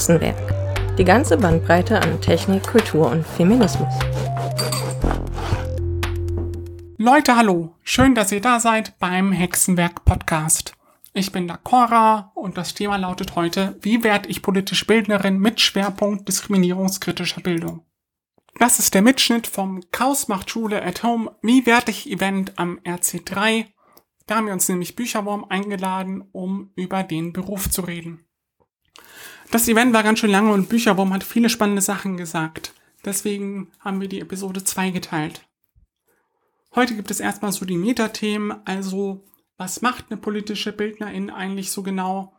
Hexenwerk. Die ganze Bandbreite an Technik, Kultur und Feminismus. Leute, hallo. Schön, dass ihr da seid beim Hexenwerk Podcast. Ich bin da Cora und das Thema lautet heute, wie werde ich politisch Bildnerin mit Schwerpunkt diskriminierungskritischer Bildung? Das ist der Mitschnitt vom Chaos macht Schule at Home, wie werde ich Event am RC3. Da haben wir uns nämlich Bücherwurm eingeladen, um über den Beruf zu reden. Das Event war ganz schön lange und Bücherwurm hat viele spannende Sachen gesagt. Deswegen haben wir die Episode 2 geteilt. Heute gibt es erstmal so die Metathemen, also was macht eine politische Bildnerin eigentlich so genau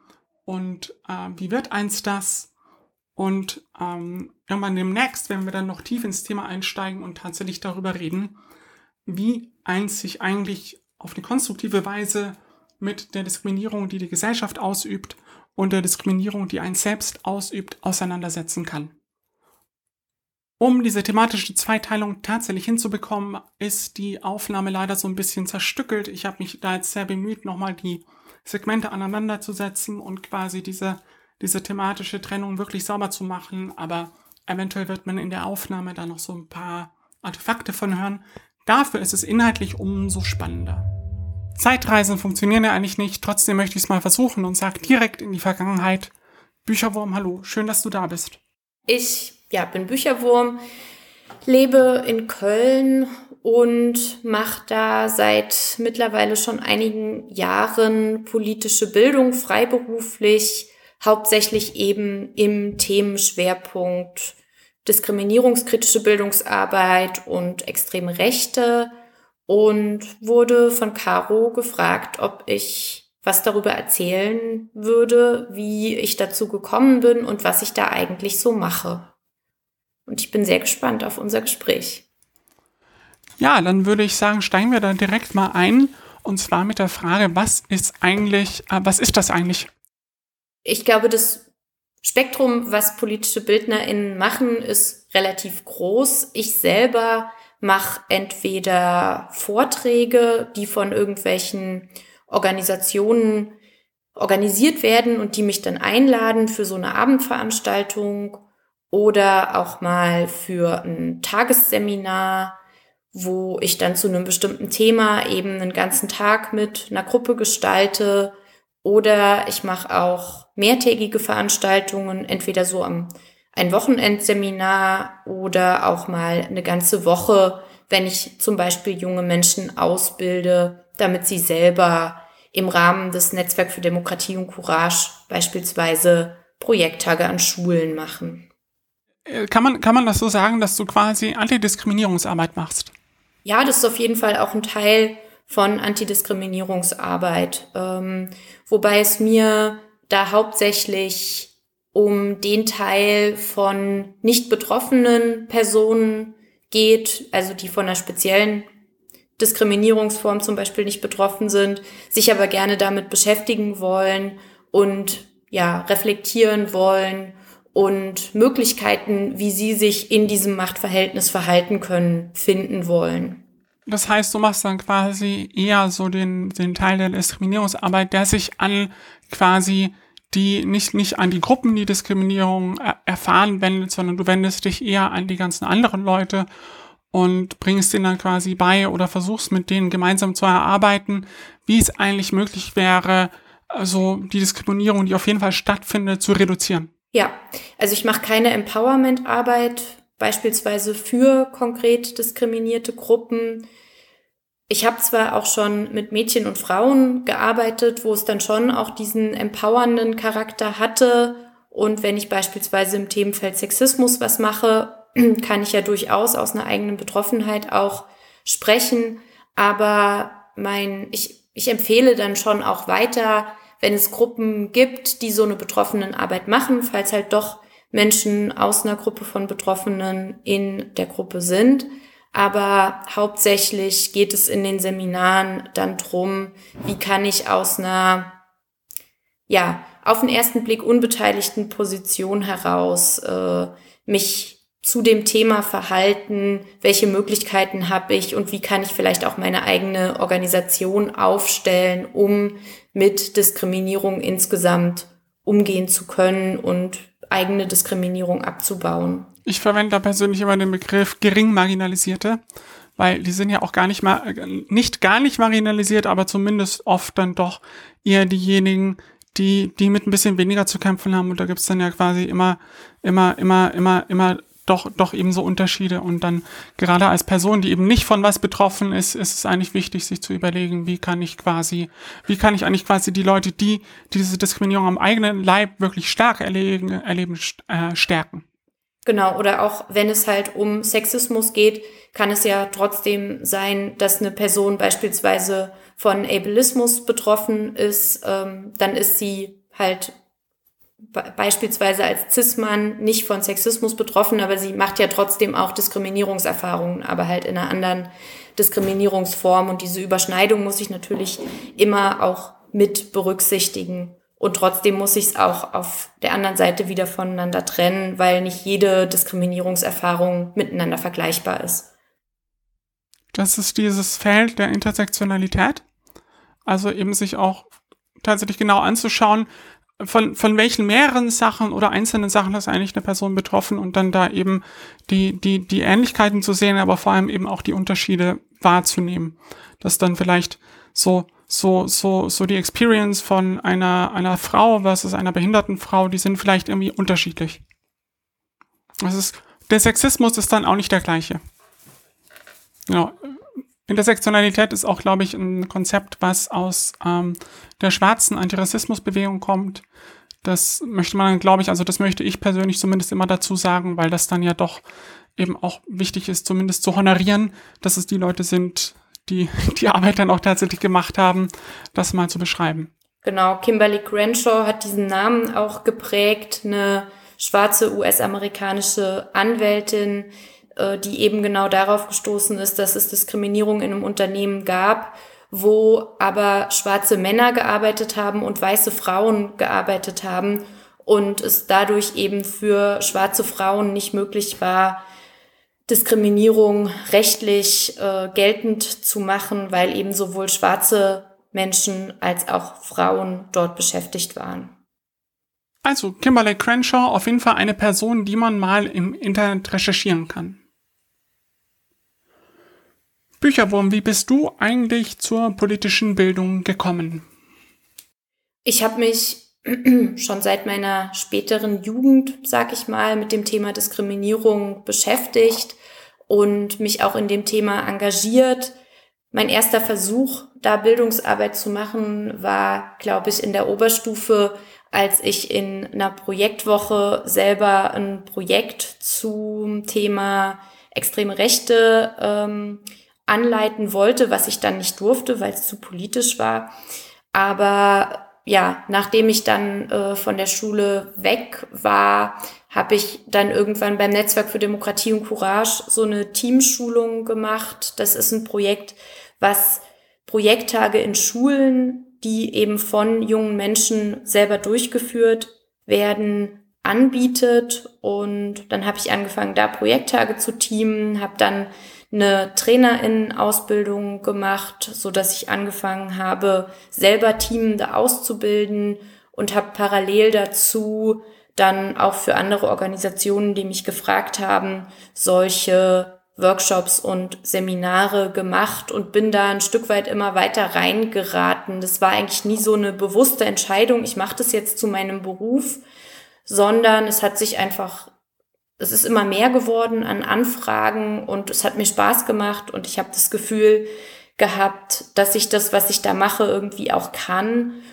und äh, wie wird eins das? Und ähm, irgendwann demnächst, wenn wir dann noch tief ins Thema einsteigen und tatsächlich darüber reden, wie eins sich eigentlich auf eine konstruktive Weise mit der Diskriminierung, die die Gesellschaft ausübt und der Diskriminierung, die ein selbst ausübt, auseinandersetzen kann. Um diese thematische Zweiteilung tatsächlich hinzubekommen, ist die Aufnahme leider so ein bisschen zerstückelt. Ich habe mich da jetzt sehr bemüht, nochmal die Segmente aneinander zu setzen und quasi diese, diese thematische Trennung wirklich sauber zu machen. Aber eventuell wird man in der Aufnahme da noch so ein paar Artefakte von hören. Dafür ist es inhaltlich umso spannender. Zeitreisen funktionieren ja eigentlich nicht, trotzdem möchte ich es mal versuchen und sage direkt in die Vergangenheit. Bücherwurm, hallo, schön, dass du da bist. Ich ja, bin Bücherwurm, lebe in Köln und mache da seit mittlerweile schon einigen Jahren politische Bildung freiberuflich, hauptsächlich eben im Themenschwerpunkt diskriminierungskritische Bildungsarbeit und extreme Rechte und wurde von Caro gefragt, ob ich was darüber erzählen würde, wie ich dazu gekommen bin und was ich da eigentlich so mache. Und ich bin sehr gespannt auf unser Gespräch. Ja, dann würde ich sagen, steigen wir da direkt mal ein. Und zwar mit der Frage, was ist eigentlich, äh, was ist das eigentlich? Ich glaube, das Spektrum, was politische BildnerInnen machen, ist relativ groß. Ich selber mache entweder Vorträge, die von irgendwelchen Organisationen organisiert werden und die mich dann einladen für so eine Abendveranstaltung oder auch mal für ein Tagesseminar, wo ich dann zu einem bestimmten Thema eben einen ganzen Tag mit einer Gruppe gestalte. Oder ich mache auch mehrtägige Veranstaltungen, entweder so am ein Wochenendseminar oder auch mal eine ganze Woche, wenn ich zum Beispiel junge Menschen ausbilde, damit sie selber im Rahmen des Netzwerk für Demokratie und Courage beispielsweise Projekttage an Schulen machen. Äh, kann man, kann man das so sagen, dass du quasi Antidiskriminierungsarbeit machst? Ja, das ist auf jeden Fall auch ein Teil von Antidiskriminierungsarbeit. Ähm, wobei es mir da hauptsächlich um den Teil von nicht betroffenen Personen geht, also die von einer speziellen Diskriminierungsform zum Beispiel nicht betroffen sind, sich aber gerne damit beschäftigen wollen und ja, reflektieren wollen und Möglichkeiten, wie sie sich in diesem Machtverhältnis verhalten können, finden wollen. Das heißt, du machst dann quasi eher so den, den Teil der Diskriminierungsarbeit, der sich an quasi die nicht, nicht an die Gruppen, die Diskriminierung erfahren wendet, sondern du wendest dich eher an die ganzen anderen Leute und bringst denen dann quasi bei oder versuchst mit denen gemeinsam zu erarbeiten, wie es eigentlich möglich wäre, also die Diskriminierung, die auf jeden Fall stattfindet, zu reduzieren. Ja, also ich mache keine Empowerment-Arbeit, beispielsweise für konkret diskriminierte Gruppen. Ich habe zwar auch schon mit Mädchen und Frauen gearbeitet, wo es dann schon auch diesen empowernden Charakter hatte. Und wenn ich beispielsweise im Themenfeld Sexismus was mache, kann ich ja durchaus aus einer eigenen Betroffenheit auch sprechen. Aber mein, ich, ich empfehle dann schon auch weiter, wenn es Gruppen gibt, die so eine Betroffenenarbeit machen, falls halt doch Menschen aus einer Gruppe von Betroffenen in der Gruppe sind. Aber hauptsächlich geht es in den Seminaren dann drum, wie kann ich aus einer, ja, auf den ersten Blick unbeteiligten Position heraus äh, mich zu dem Thema verhalten, welche Möglichkeiten habe ich und wie kann ich vielleicht auch meine eigene Organisation aufstellen, um mit Diskriminierung insgesamt umgehen zu können und eigene Diskriminierung abzubauen. Ich verwende da persönlich immer den Begriff gering marginalisierte, weil die sind ja auch gar nicht mal, nicht gar nicht marginalisiert, aber zumindest oft dann doch eher diejenigen, die, die mit ein bisschen weniger zu kämpfen haben. Und da gibt's dann ja quasi immer, immer, immer, immer, immer doch, doch eben so Unterschiede. Und dann gerade als Person, die eben nicht von was betroffen ist, ist es eigentlich wichtig, sich zu überlegen, wie kann ich quasi, wie kann ich eigentlich quasi die Leute, die, die diese Diskriminierung am eigenen Leib wirklich stark erleben, erleben äh, stärken. Genau, oder auch wenn es halt um Sexismus geht, kann es ja trotzdem sein, dass eine Person beispielsweise von Ableismus betroffen ist, ähm, dann ist sie halt beispielsweise als Cis-Mann nicht von Sexismus betroffen, aber sie macht ja trotzdem auch Diskriminierungserfahrungen, aber halt in einer anderen Diskriminierungsform. Und diese Überschneidung muss ich natürlich immer auch mit berücksichtigen. Und trotzdem muss ich es auch auf der anderen Seite wieder voneinander trennen, weil nicht jede Diskriminierungserfahrung miteinander vergleichbar ist. Das ist dieses Feld der Intersektionalität. Also eben sich auch tatsächlich genau anzuschauen, von, von welchen mehreren Sachen oder einzelnen Sachen ist eigentlich eine Person betroffen und dann da eben die, die, die Ähnlichkeiten zu sehen, aber vor allem eben auch die Unterschiede wahrzunehmen. Dass dann vielleicht so, so, so, so die Experience von einer, einer Frau versus einer behinderten Frau, die sind vielleicht irgendwie unterschiedlich. Das ist, der Sexismus ist dann auch nicht der gleiche. Genau. Intersektionalität ist auch, glaube ich, ein Konzept, was aus ähm, der schwarzen Antirassismusbewegung kommt. Das möchte man, glaube ich, also das möchte ich persönlich zumindest immer dazu sagen, weil das dann ja doch eben auch wichtig ist, zumindest zu honorieren, dass es die Leute sind, die die Arbeit dann auch tatsächlich gemacht haben, das mal zu beschreiben. Genau, Kimberly Crenshaw hat diesen Namen auch geprägt, eine schwarze US-amerikanische Anwältin, äh, die eben genau darauf gestoßen ist, dass es Diskriminierung in einem Unternehmen gab, wo aber schwarze Männer gearbeitet haben und weiße Frauen gearbeitet haben und es dadurch eben für schwarze Frauen nicht möglich war, Diskriminierung rechtlich äh, geltend zu machen, weil eben sowohl schwarze Menschen als auch Frauen dort beschäftigt waren. Also Kimberly Crenshaw auf jeden Fall eine Person, die man mal im Internet recherchieren kann. Bücherwurm, wie bist du eigentlich zur politischen Bildung gekommen? Ich habe mich schon seit meiner späteren Jugend, sag ich mal, mit dem Thema Diskriminierung beschäftigt und mich auch in dem Thema engagiert. Mein erster Versuch, da Bildungsarbeit zu machen, war, glaube ich, in der Oberstufe, als ich in einer Projektwoche selber ein Projekt zum Thema extreme Rechte ähm, anleiten wollte, was ich dann nicht durfte, weil es zu politisch war. Aber ja, nachdem ich dann äh, von der Schule weg war, habe ich dann irgendwann beim Netzwerk für Demokratie und Courage so eine Teamschulung gemacht. Das ist ein Projekt, was Projekttage in Schulen, die eben von jungen Menschen selber durchgeführt werden, anbietet. Und dann habe ich angefangen, da Projekttage zu teamen, habe dann eine Trainerinnenausbildung gemacht, so dass ich angefangen habe, selber Teamende auszubilden und habe parallel dazu dann auch für andere Organisationen, die mich gefragt haben, solche Workshops und Seminare gemacht und bin da ein Stück weit immer weiter reingeraten. Das war eigentlich nie so eine bewusste Entscheidung, ich mache das jetzt zu meinem Beruf, sondern es hat sich einfach es ist immer mehr geworden an Anfragen und es hat mir Spaß gemacht und ich habe das Gefühl gehabt, dass ich das, was ich da mache, irgendwie auch kann.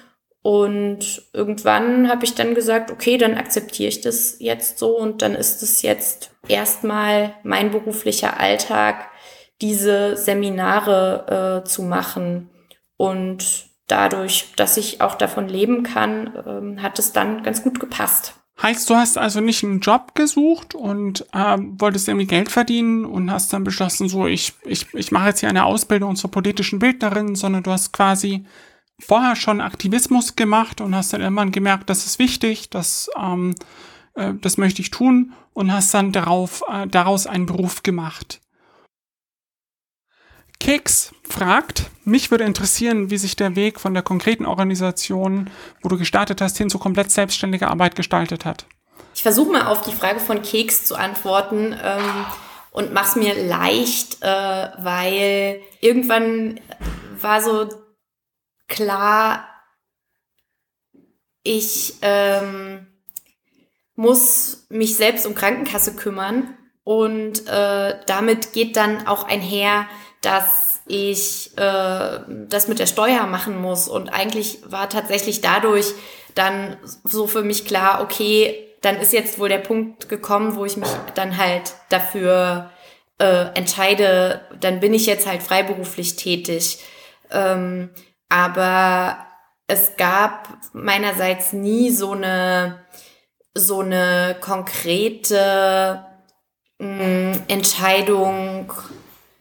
Und irgendwann habe ich dann gesagt, okay, dann akzeptiere ich das jetzt so und dann ist es jetzt erstmal mein beruflicher Alltag, diese Seminare äh, zu machen. Und dadurch, dass ich auch davon leben kann, äh, hat es dann ganz gut gepasst. Heißt, du hast also nicht einen Job gesucht und äh, wolltest irgendwie Geld verdienen und hast dann beschlossen, so ich, ich, ich mache jetzt hier eine Ausbildung zur politischen Bildnerin, sondern du hast quasi vorher schon Aktivismus gemacht und hast dann irgendwann gemerkt, das ist wichtig, das, ähm, äh, das möchte ich tun und hast dann darauf, äh, daraus einen Beruf gemacht. Keks fragt, mich würde interessieren, wie sich der Weg von der konkreten Organisation, wo du gestartet hast, hin zu komplett selbstständiger Arbeit gestaltet hat. ich versuche mal auf die Frage von Keks zu antworten ähm, und mach's mir leicht, äh, weil irgendwann war so klar, ich ähm, muss mich selbst um Krankenkasse kümmern und äh, damit geht dann auch einher, dass ich äh, das mit der Steuer machen muss. Und eigentlich war tatsächlich dadurch dann so für mich klar, okay, dann ist jetzt wohl der Punkt gekommen, wo ich mich dann halt dafür äh, entscheide, dann bin ich jetzt halt freiberuflich tätig. Ähm, aber es gab meinerseits nie so eine so eine konkrete mh, mm, Entscheidung,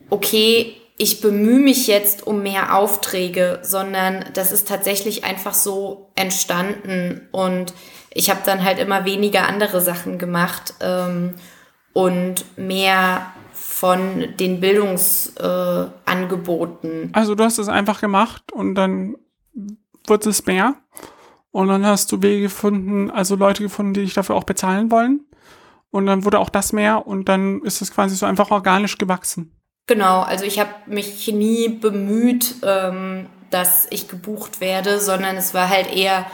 okay, ich bemühe mich jetzt um mehr Aufträge, sondern das ist tatsächlich einfach so entstanden und ich habe dann halt immer weniger andere Sachen gemacht ähm, und mehr von den Bildungsangeboten. Äh, also du hast es einfach gemacht und dann wird es mehr und dann hast du Wege gefunden, also Leute gefunden, die dich dafür auch bezahlen wollen und dann wurde auch das mehr und dann ist es quasi so einfach organisch gewachsen. Genau, also ich habe mich nie bemüht, ähm, dass ich gebucht werde, sondern es war halt eher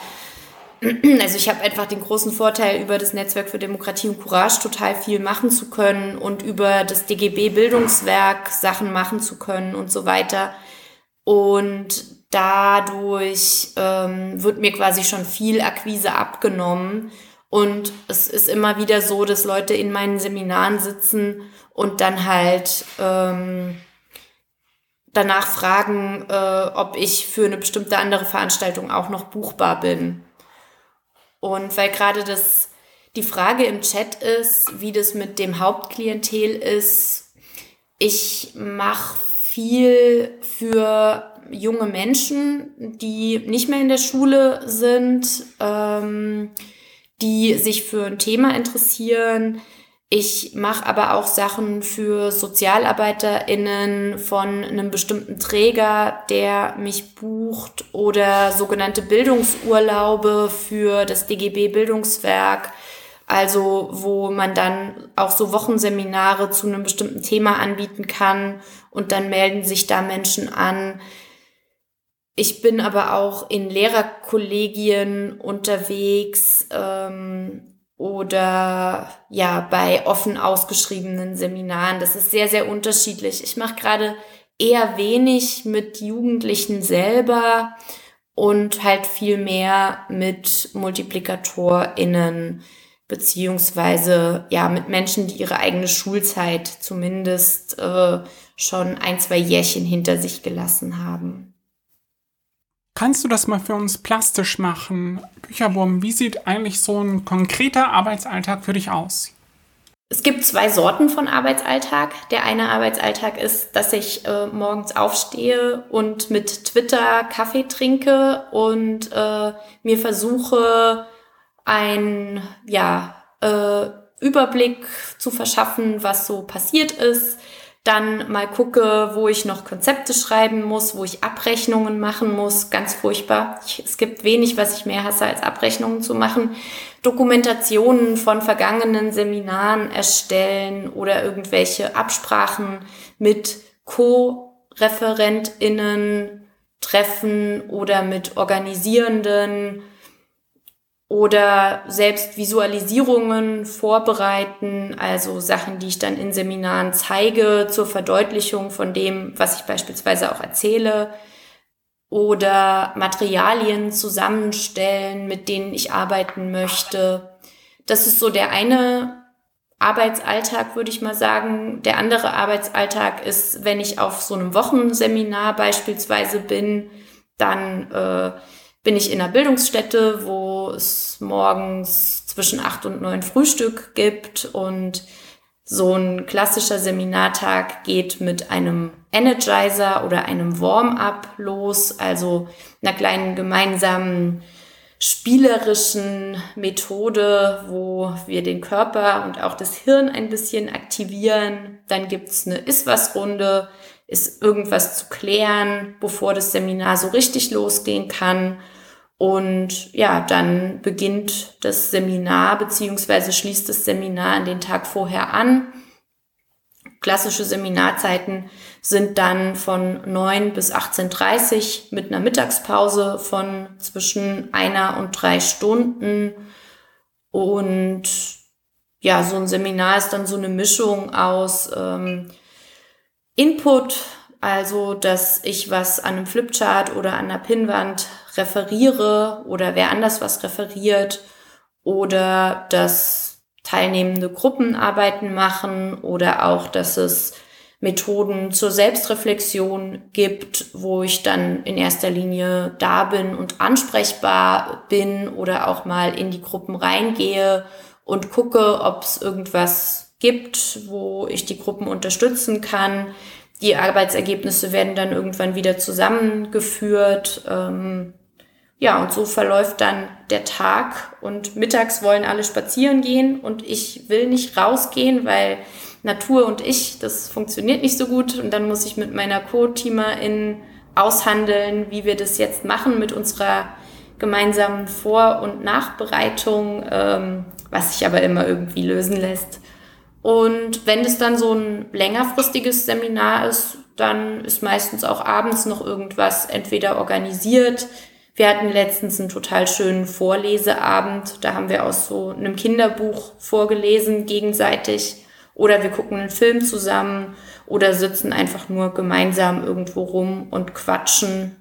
also ich habe einfach den großen Vorteil, über das Netzwerk für Demokratie und Courage total viel machen zu können und über das DGB Bildungswerk Sachen machen zu können und so weiter. Und dadurch ähm, wird mir quasi schon viel Akquise abgenommen. Und es ist immer wieder so, dass Leute in meinen Seminaren sitzen und dann halt ähm, danach fragen, äh, ob ich für eine bestimmte andere Veranstaltung auch noch buchbar bin. Und weil gerade das die Frage im Chat ist, wie das mit dem Hauptklientel ist, ich mache viel für junge Menschen, die nicht mehr in der Schule sind, ähm, die sich für ein Thema interessieren, ich mache aber auch Sachen für SozialarbeiterInnen von einem bestimmten Träger, der mich bucht oder sogenannte Bildungsurlaube für das DGB Bildungswerk. Also, wo man dann auch so Wochenseminare zu einem bestimmten Thema anbieten kann und dann melden sich da Menschen an. Ich bin aber auch in Lehrerkollegien unterwegs, ähm, oder ja bei offen ausgeschriebenen Seminaren. Das ist sehr, sehr unterschiedlich. Ich mache gerade eher wenig mit Jugendlichen selber und halt viel mehr mit MultiplikatorInnen beziehungsweise ja mit Menschen, die ihre eigene Schulzeit zumindest äh, schon ein, zwei Jährchen hinter sich gelassen haben. Kannst du das mal für uns plastisch machen? Bücherwurm, wie sieht eigentlich so ein konkreter Arbeitsalltag für dich aus? Es gibt zwei Sorten von Arbeitsalltag. Der eine Arbeitsalltag ist, dass ich äh, morgens aufstehe und mit Twitter Kaffee trinke und äh, mir versuche, einen ja, äh, Überblick zu verschaffen, was so passiert ist dann mal gucke, wo ich noch Konzepte schreiben muss, wo ich Abrechnungen machen muss. Ganz furchtbar. Ich, es gibt wenig, was ich mehr hasse, als Abrechnungen zu machen. Dokumentationen von vergangenen Seminaren erstellen oder irgendwelche Absprachen mit Co-ReferentInnen treffen oder mit Organisierenden oder selbst Visualisierungen vorbereiten, also Sachen, die ich dann in Seminaren zeige zur Verdeutlichung von dem, was ich beispielsweise auch erzähle oder Materialien zusammenstellen, mit denen ich arbeiten möchte. Das ist so der eine Arbeitsalltag, würde ich mal sagen. Der andere Arbeitsalltag ist, wenn ich auf so einem Wochenseminar beispielsweise bin, dann äh, bin ich in einer Bildungsstätte, wo es morgens zwischen acht und neun Frühstück gibt und so ein klassischer Seminartag geht mit einem Energizer oder einem Warm-up los, also einer kleinen gemeinsamen spielerischen Methode, wo wir den Körper und auch das Hirn ein bisschen aktivieren. Dann gibt's eine Ist-was-Runde, ist irgendwas zu klären, bevor das Seminar so richtig losgehen kann. Und ja, dann beginnt das Seminar beziehungsweise schließt das Seminar an den Tag vorher an. Klassische Seminarzeiten sind dann von 9 bis 18.30 mit einer Mittagspause von zwischen einer und drei Stunden. Und ja, so ein Seminar ist dann so eine Mischung aus ähm, Input, also dass ich was an einem Flipchart oder an einer Pinnwand referiere oder wer anders was referiert oder dass teilnehmende Gruppenarbeiten machen oder auch, dass es Methoden zur Selbstreflexion gibt, wo ich dann in erster Linie da bin und ansprechbar bin oder auch mal in die Gruppen reingehe und gucke, ob es irgendwas gibt, wo ich die Gruppen unterstützen kann. Die Arbeitsergebnisse werden dann irgendwann wieder zusammengeführt. Ähm, ja, und so verläuft dann der Tag und mittags wollen alle spazieren gehen und ich will nicht rausgehen, weil Natur und ich, das funktioniert nicht so gut und dann muss ich mit meiner Co-Teamerin aushandeln, wie wir das jetzt machen mit unserer gemeinsamen Vor- und Nachbereitung, ähm, was sich aber immer irgendwie lösen lässt. Und wenn es dann so ein längerfristiges Seminar ist, dann ist meistens auch abends noch irgendwas entweder organisiert, wir hatten letztens einen total schönen Vorleseabend. Da haben wir aus so einem Kinderbuch vorgelesen gegenseitig. Oder wir gucken einen Film zusammen oder sitzen einfach nur gemeinsam irgendwo rum und quatschen.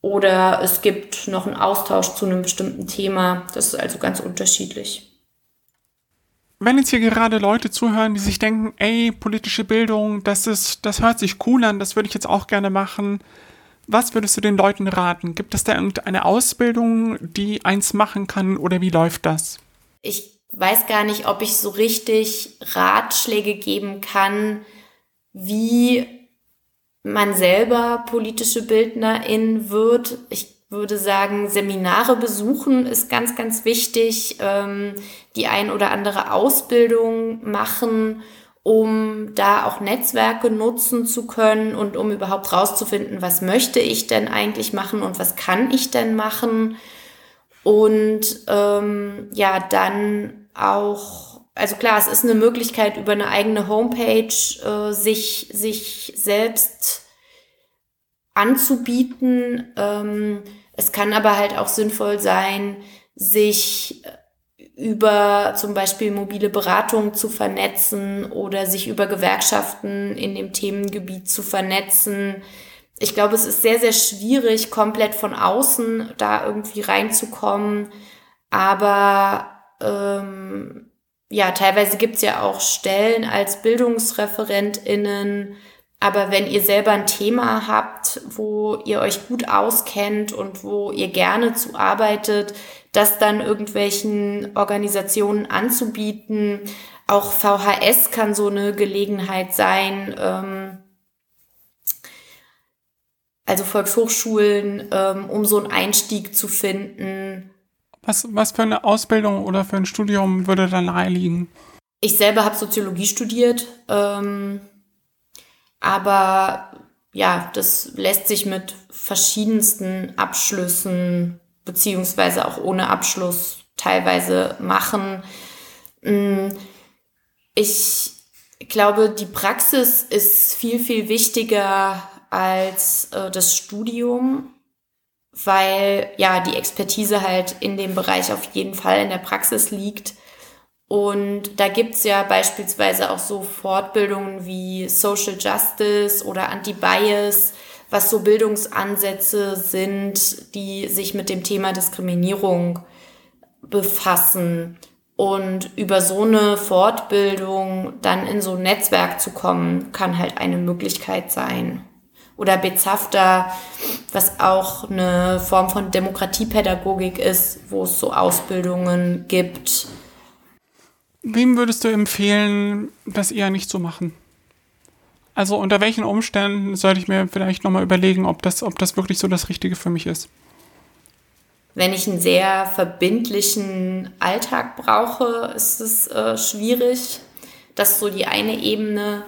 Oder es gibt noch einen Austausch zu einem bestimmten Thema. Das ist also ganz unterschiedlich. Wenn jetzt hier gerade Leute zuhören, die sich denken, ey, politische Bildung, das ist, das hört sich cool an, das würde ich jetzt auch gerne machen was würdest du den Leuten raten? Gibt es da irgendeine Ausbildung, die eins machen kann oder wie läuft das? Ich weiß gar nicht, ob ich so richtig Ratschläge geben kann, wie man selber politische Bildnerin wird. Ich würde sagen, Seminare besuchen ist ganz, ganz wichtig. Ähm, die ein oder andere Ausbildung machen um da auch Netzwerke nutzen zu können und um überhaupt rauszufinden, was möchte ich denn eigentlich machen und was kann ich denn machen. Und ähm, ja, dann auch, also klar, es ist eine Möglichkeit, über eine eigene Homepage äh, sich, sich selbst anzubieten. Ähm, es kann aber halt auch sinnvoll sein, sich über zum Beispiel mobile Beratung zu vernetzen oder sich über Gewerkschaften in dem Themengebiet zu vernetzen. Ich glaube, es ist sehr, sehr schwierig, komplett von außen da irgendwie reinzukommen. Aber ähm, ja, teilweise gibt's ja auch Stellen als BildungsreferentInnen. Aber wenn ihr selber ein Thema habt, wo ihr euch gut auskennt und wo ihr gerne zu arbeitet, das dann irgendwelchen Organisationen anzubieten. Auch VHS kann so eine Gelegenheit sein. Ähm, also Volkshochschulen, ähm, um so einen Einstieg zu finden. Was, was für eine Ausbildung oder für ein Studium würde da nahe liegen? Ich selber habe Soziologie studiert, ähm, aber ja, das lässt sich mit verschiedensten Abschlüssen beziehungsweise auch ohne Abschluss teilweise machen. Mm, ich glaube, die Praxis ist viel, viel wichtiger als äh, das Studium, weil ja die Expertise halt in dem Bereich auf jeden Fall in der Praxis liegt. Und da gibt's ja beispielsweise auch so Fortbildungen wie Social Justice oder Anti-Bias, was so Bildungsansätze sind, die sich mit dem Thema Diskriminierung befassen. Und über so eine Fortbildung dann in so ein Netzwerk zu kommen, kann halt eine Möglichkeit sein. Oder Bezafter, was auch eine Form von Demokratiepädagogik ist, wo es so Ausbildungen gibt. Wem würdest du empfehlen, das eher nicht zu machen? Also unter welchen Umständen sollte ich mir vielleicht nochmal überlegen, ob das, ob das wirklich so das Richtige für mich ist? Wenn ich einen sehr verbindlichen Alltag brauche, ist es äh, schwierig. Das ist so die eine Ebene.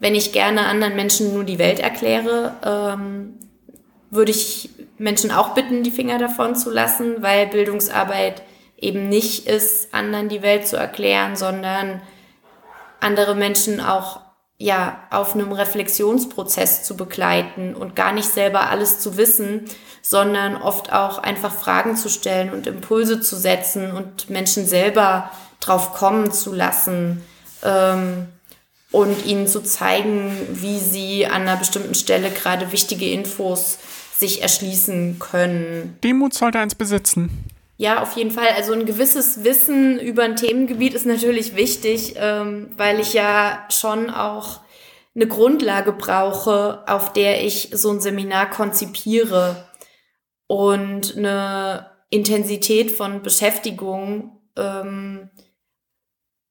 Wenn ich gerne anderen Menschen nur die Welt erkläre, ähm, würde ich Menschen auch bitten, die Finger davon zu lassen, weil Bildungsarbeit eben nicht ist, anderen die Welt zu erklären, sondern andere Menschen auch ja auf einem Reflexionsprozess zu begleiten und gar nicht selber alles zu wissen, sondern oft auch einfach Fragen zu stellen und Impulse zu setzen und Menschen selber drauf kommen zu lassen ähm, und ihnen zu zeigen, wie sie an einer bestimmten Stelle gerade wichtige Infos sich erschließen können. Demut sollte eins besitzen. Ja, auf jeden Fall. Also ein gewisses Wissen über ein Themengebiet ist natürlich wichtig, ähm, weil ich ja schon auch eine Grundlage brauche, auf der ich so ein Seminar konzipiere und eine Intensität von Beschäftigung ähm,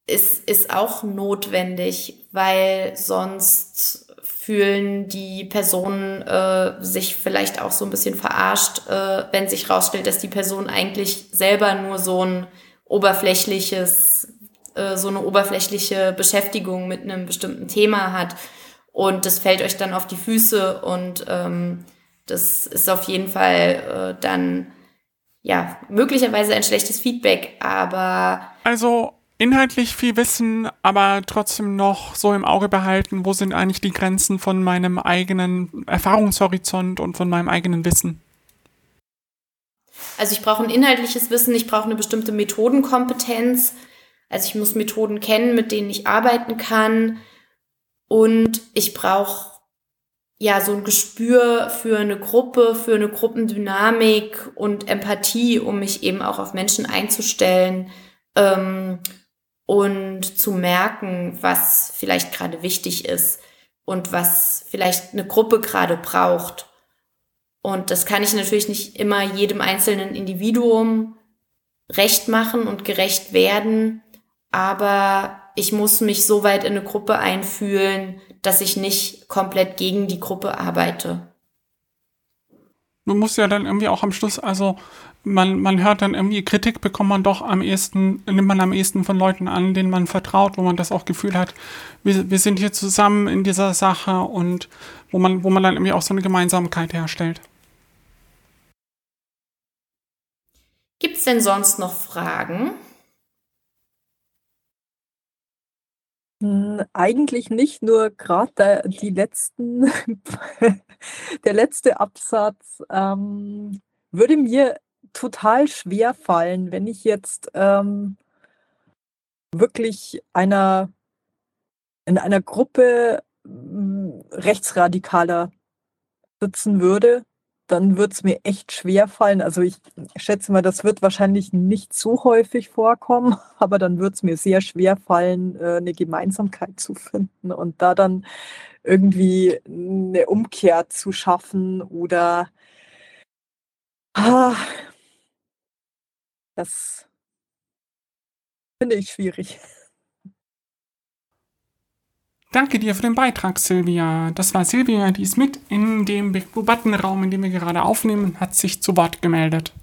ist, ist auch notwendig, weil sonst fühlen die Personen äh, sich vielleicht auch so ein bisschen verarscht, äh, wenn sich rausstellt, dass die Person eigentlich selber nur so ein oberflächliches, äh, so eine oberflächliche Beschäftigung mit einem bestimmten Thema hat. Und das fällt euch dann auf die Füße und ähm, das ist auf jeden Fall äh, dann ja möglicherweise ein schlechtes Feedback, aber also inhaltlich viel wissen, aber trotzdem noch so im Auge behalten, wo sind eigentlich die Grenzen von meinem eigenen Erfahrungshorizont und von meinem eigenen Wissen. Also ich brauche ein inhaltliches Wissen, ich brauche eine bestimmte Methodenkompetenz. Also ich muss Methoden kennen, mit denen ich arbeiten kann. Und ich brauche ja so ein Gespür für eine Gruppe, für eine Gruppendynamik und Empathie, um mich eben auch auf Menschen einzustellen. Ähm, und zu merken, was vielleicht gerade wichtig ist und was vielleicht eine Gruppe gerade braucht. Und das kann ich natürlich nicht immer jedem einzelnen Individuum recht machen und gerecht werden, aber ich muss mich so weit in eine Gruppe einfühlen, dass ich nicht komplett gegen die Gruppe arbeite. Man muss ja dann irgendwie auch am Schluss, also man, man hört dann irgendwie, Kritik bekommt man doch am ehesten, nimmt man am ehesten von Leuten an, denen man vertraut, wo man das auch Gefühl hat, wir, wir sind hier zusammen in dieser Sache und wo man, wo man dann irgendwie auch so eine Gemeinsamkeit herstellt. Gibt es denn sonst noch Fragen? Hm, eigentlich nicht, nur gerade die letzten, der letzte Absatz ähm, würde mir total schwer fallen, wenn ich jetzt ähm, wirklich einer in einer Gruppe hm, Rechtsradikaler sitzen würde, dann würde es mir echt schwer fallen. Also ich schätze mal, das wird wahrscheinlich nicht so häufig vorkommen, aber dann wird es mir sehr schwer fallen, äh, eine Gemeinsamkeit zu finden und da dann irgendwie eine Umkehr zu schaffen oder ah, das finde ich schwierig. Danke dir für den Beitrag, Silvia. Das war Silvia, die ist mit in dem Debattenraum, in dem wir gerade aufnehmen, hat sich zu Wort gemeldet.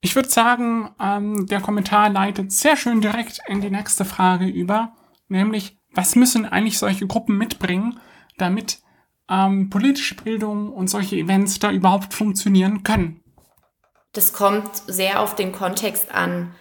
Ich würde sagen, ähm, der Kommentar leitet sehr schön direkt in die nächste Frage über, nämlich, was müssen eigentlich solche Gruppen mitbringen, damit ähm, politische Bildung und solche Events da überhaupt funktionieren können? Das kommt sehr auf den Kontext an.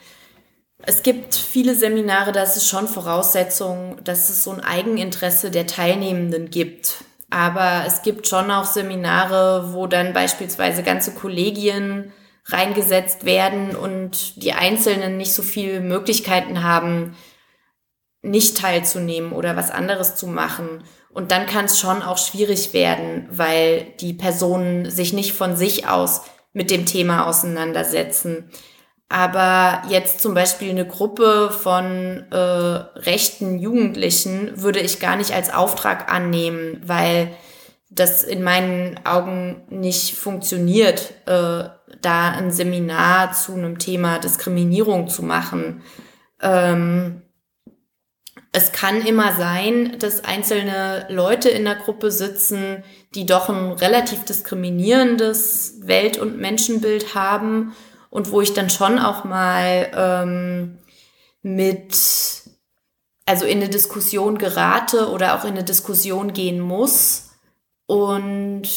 Es gibt viele Seminare, da ist es schon Voraussetzung, dass es so ein Eigeninteresse der Teilnehmenden gibt. Aber es gibt schon auch Seminare, wo dann beispielsweise ganze Kollegien reingesetzt werden und die Einzelnen nicht so viele Möglichkeiten haben, nicht teilzunehmen oder was anderes zu machen. Und dann kann es schon auch schwierig werden, weil die Personen sich nicht von sich aus mit dem Thema auseinandersetzen. Aber jetzt zum Beispiel eine Gruppe von äh, rechten Jugendlichen würde ich gar nicht als Auftrag annehmen, weil das in meinen Augen nicht funktioniert, äh, da ein Seminar zu einem Thema Diskriminierung zu machen. Ähm, es kann immer sein, dass einzelne Leute in der Gruppe sitzen, die doch ein relativ diskriminierendes Welt- und Menschenbild haben und wo ich dann schon auch mal ähm, mit, also in eine Diskussion gerate oder auch in eine Diskussion gehen muss und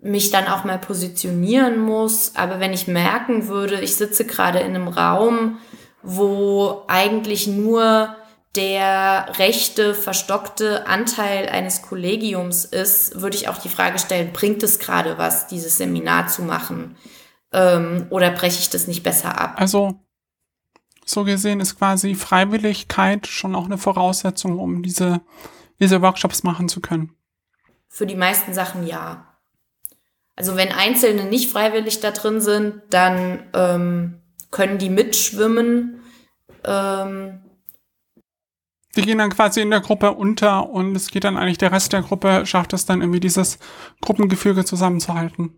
mich dann auch mal positionieren muss. Aber wenn ich merken würde, ich sitze gerade in einem Raum, wo eigentlich nur der rechte, verstockte Anteil eines Kollegiums ist, würde ich auch die Frage stellen, bringt es gerade was, dieses Seminar zu machen? Ähm, oder breche ich das nicht besser ab? Also, so gesehen ist quasi Freiwilligkeit schon auch eine Voraussetzung, um diese, diese Workshops machen zu können. Für die meisten Sachen ja. Also wenn Einzelne nicht freiwillig da drin sind, dann ähm, können die mitschwimmen. Ähm, die gehen dann quasi in der Gruppe unter und es geht dann eigentlich, der Rest der Gruppe schafft es dann irgendwie dieses Gruppengefüge zusammenzuhalten.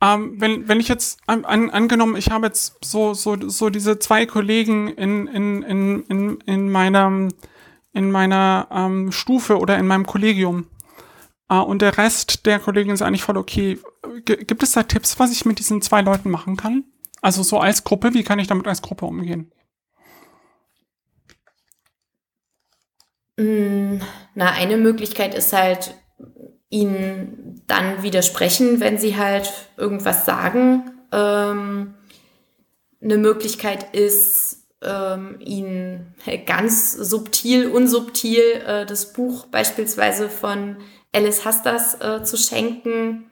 Ähm, wenn, wenn ich jetzt an, an, angenommen, ich habe jetzt so, so, so diese zwei Kollegen in, in, in, in, in meiner, in meiner ähm, Stufe oder in meinem Kollegium äh, und der Rest der Kollegen ist eigentlich voll okay. G gibt es da Tipps, was ich mit diesen zwei Leuten machen kann? Also so als Gruppe, wie kann ich damit als Gruppe umgehen? Mm, na, eine Möglichkeit ist halt, ihnen dann widersprechen, wenn sie halt irgendwas sagen. Ähm, eine Möglichkeit ist, ähm, ihnen ganz subtil, unsubtil äh, das Buch beispielsweise von Alice Hastas äh, zu schenken.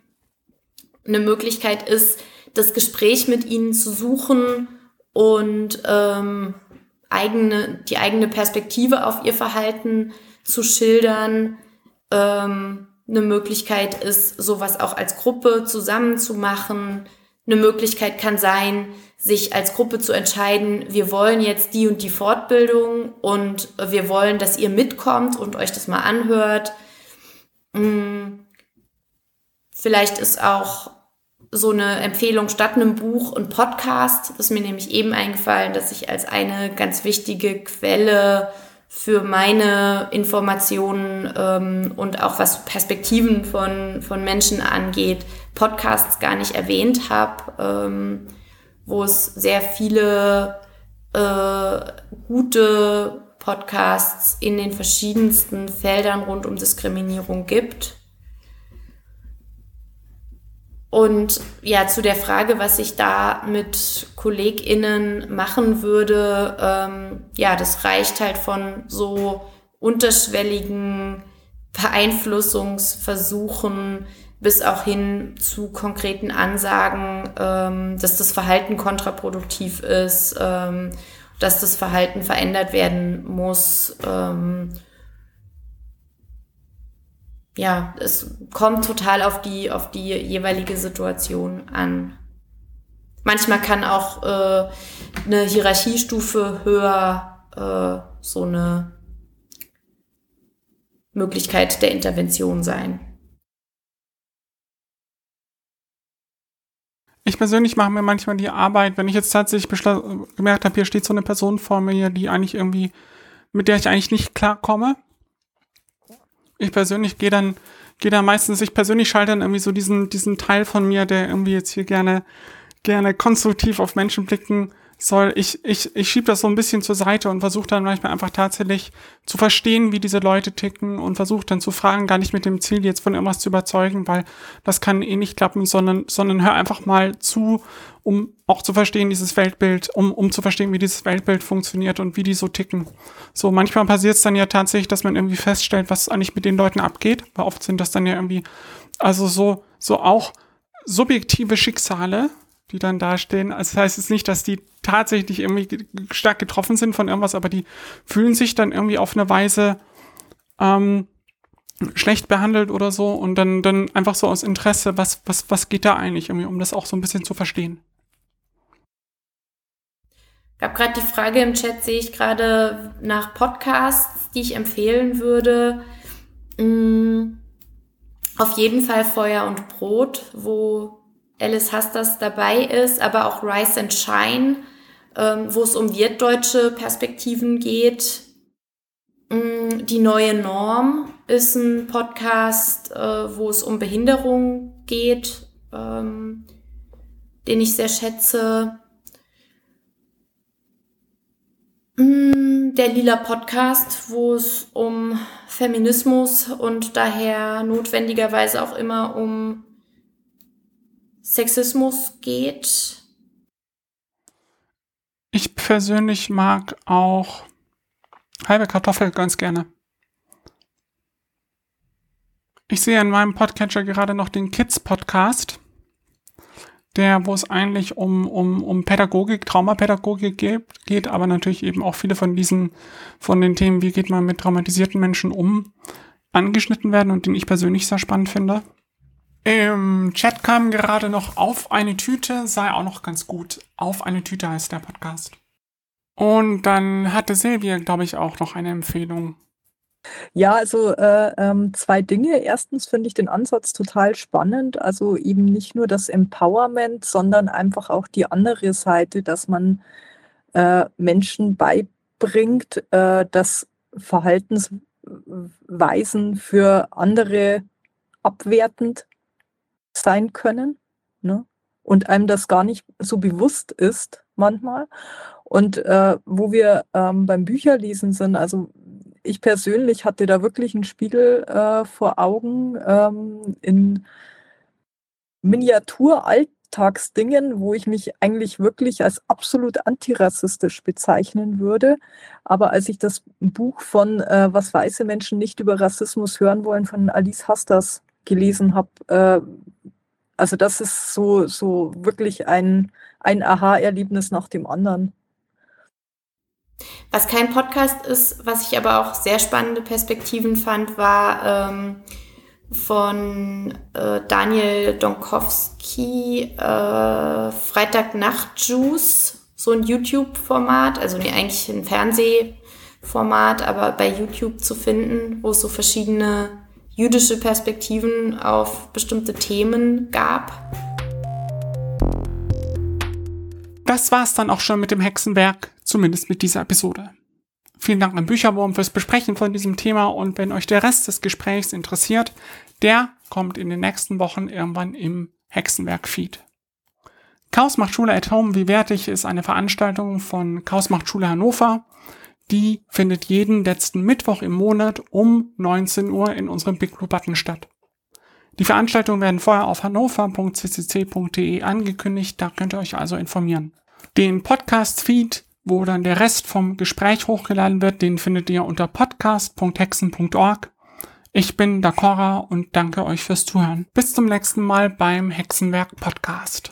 Eine Möglichkeit ist, das Gespräch mit ihnen zu suchen und ähm, eigene, die eigene Perspektive auf ihr Verhalten zu schildern. Ähm, eine Möglichkeit ist, sowas auch als Gruppe zusammen zu machen. Eine Möglichkeit kann sein, sich als Gruppe zu entscheiden, wir wollen jetzt die und die Fortbildung und wir wollen, dass ihr mitkommt und euch das mal anhört. Hm. Vielleicht ist auch so eine Empfehlung statt einem Buch und Podcast. Das ist mir nämlich eben eingefallen, dass ich als eine ganz wichtige Quelle für meine Informationen ähm, und auch was Perspektiven von, von Menschen angeht, Podcasts gar nicht erwähnt habe, ähm, wo es sehr viele äh, gute Podcasts in den verschiedensten Feldern rund um Diskriminierung gibt. Und ja, zu der Frage, was ich da mit KollegInnen machen würde, ähm, ja, das reicht halt von so unterschwelligen Beeinflussungsversuchen bis auch hin zu konkreten Ansagen, ähm, dass das Verhalten kontraproduktiv ist, ähm, dass das Verhalten verändert werden muss. Ähm, ja, es kommt total auf die, auf die jeweilige Situation an. Manchmal kann auch äh, eine Hierarchiestufe höher äh, so eine Möglichkeit der Intervention sein. Ich persönlich mache mir manchmal die Arbeit, wenn ich jetzt tatsächlich gemerkt habe, hier steht so eine Person vor mir, die eigentlich irgendwie, mit der ich eigentlich nicht klarkomme, ich persönlich gehe dann, gehe dann meistens, ich persönlich schalte dann irgendwie so diesen, diesen Teil von mir, der irgendwie jetzt hier gerne, gerne konstruktiv auf Menschen blicken soll, ich, ich, ich schiebe das so ein bisschen zur Seite und versuche dann manchmal einfach tatsächlich zu verstehen, wie diese Leute ticken und versuche dann zu fragen, gar nicht mit dem Ziel, jetzt von irgendwas zu überzeugen, weil das kann eh nicht klappen, sondern, sondern hör einfach mal zu, um auch zu verstehen, dieses Weltbild, um, um zu verstehen, wie dieses Weltbild funktioniert und wie die so ticken. So, manchmal passiert es dann ja tatsächlich, dass man irgendwie feststellt, was eigentlich mit den Leuten abgeht, weil oft sind das dann ja irgendwie, also so, so auch subjektive Schicksale, die dann dastehen. Also das heißt jetzt nicht, dass die tatsächlich irgendwie stark getroffen sind von irgendwas, aber die fühlen sich dann irgendwie auf eine Weise ähm, schlecht behandelt oder so und dann, dann einfach so aus Interesse, was, was, was geht da eigentlich irgendwie, um das auch so ein bisschen zu verstehen. Ich habe gerade die Frage im Chat, sehe ich gerade nach Podcasts, die ich empfehlen würde. Mm, auf jeden Fall Feuer und Brot, wo Alice Hastas dabei ist, aber auch Rise and Shine, ähm, wo es um wirtdeutsche Perspektiven geht. Mm, die neue Norm ist ein Podcast, äh, wo es um Behinderung geht, ähm, den ich sehr schätze. Mm, der Lila Podcast, wo es um Feminismus und daher notwendigerweise auch immer um Sexismus geht. Ich persönlich mag auch halbe Kartoffel ganz gerne. Ich sehe in meinem Podcatcher gerade noch den Kids Podcast, der, wo es eigentlich um, um, um Pädagogik, Traumapädagogik geht, geht, aber natürlich eben auch viele von diesen, von den Themen, wie geht man mit traumatisierten Menschen um, angeschnitten werden und den ich persönlich sehr spannend finde. Im Chat kam gerade noch auf eine Tüte, sei auch noch ganz gut. Auf eine Tüte heißt der Podcast. Und dann hatte Silvia, glaube ich, auch noch eine Empfehlung. Ja, also äh, ähm, zwei Dinge. Erstens finde ich den Ansatz total spannend. Also eben nicht nur das Empowerment, sondern einfach auch die andere Seite, dass man äh, Menschen beibringt, äh, dass Verhaltensweisen für andere abwertend sein können. Ne? Und einem das gar nicht so bewusst ist manchmal. Und äh, wo wir ähm, beim Bücherlesen sind, also ich persönlich hatte da wirklich einen Spiegel äh, vor Augen ähm, in Miniatur-Alltagsdingen, wo ich mich eigentlich wirklich als absolut antirassistisch bezeichnen würde. Aber als ich das Buch von äh, Was weiße Menschen nicht über Rassismus hören wollen von Alice Hastas gelesen habe, äh, also das ist so, so wirklich ein, ein Aha-Erlebnis nach dem anderen. Was kein Podcast ist, was ich aber auch sehr spannende Perspektiven fand, war ähm, von äh, Daniel Donkowski äh, Freitagnacht-Juice, so ein YouTube-Format, also nee, eigentlich ein Fernsehformat, aber bei YouTube zu finden, wo es so verschiedene jüdische Perspektiven auf bestimmte Themen gab. Das war's dann auch schon mit dem Hexenwerk, zumindest mit dieser Episode. Vielen Dank an Bücherwurm fürs Besprechen von diesem Thema und wenn euch der Rest des Gesprächs interessiert, der kommt in den nächsten Wochen irgendwann im Hexenwerk-Feed. Chaos macht Schule at Home, wie wertig, ist eine Veranstaltung von Chaos macht Schule Hannover. Die findet jeden letzten Mittwoch im Monat um 19 Uhr in unserem Big Blue Button statt. Die Veranstaltungen werden vorher auf hannover.ccc.de angekündigt, da könnt ihr euch also informieren. Den Podcast-Feed, wo dann der Rest vom Gespräch hochgeladen wird, den findet ihr unter podcast.hexen.org. Ich bin Dakora und danke euch fürs Zuhören. Bis zum nächsten Mal beim Hexenwerk Podcast.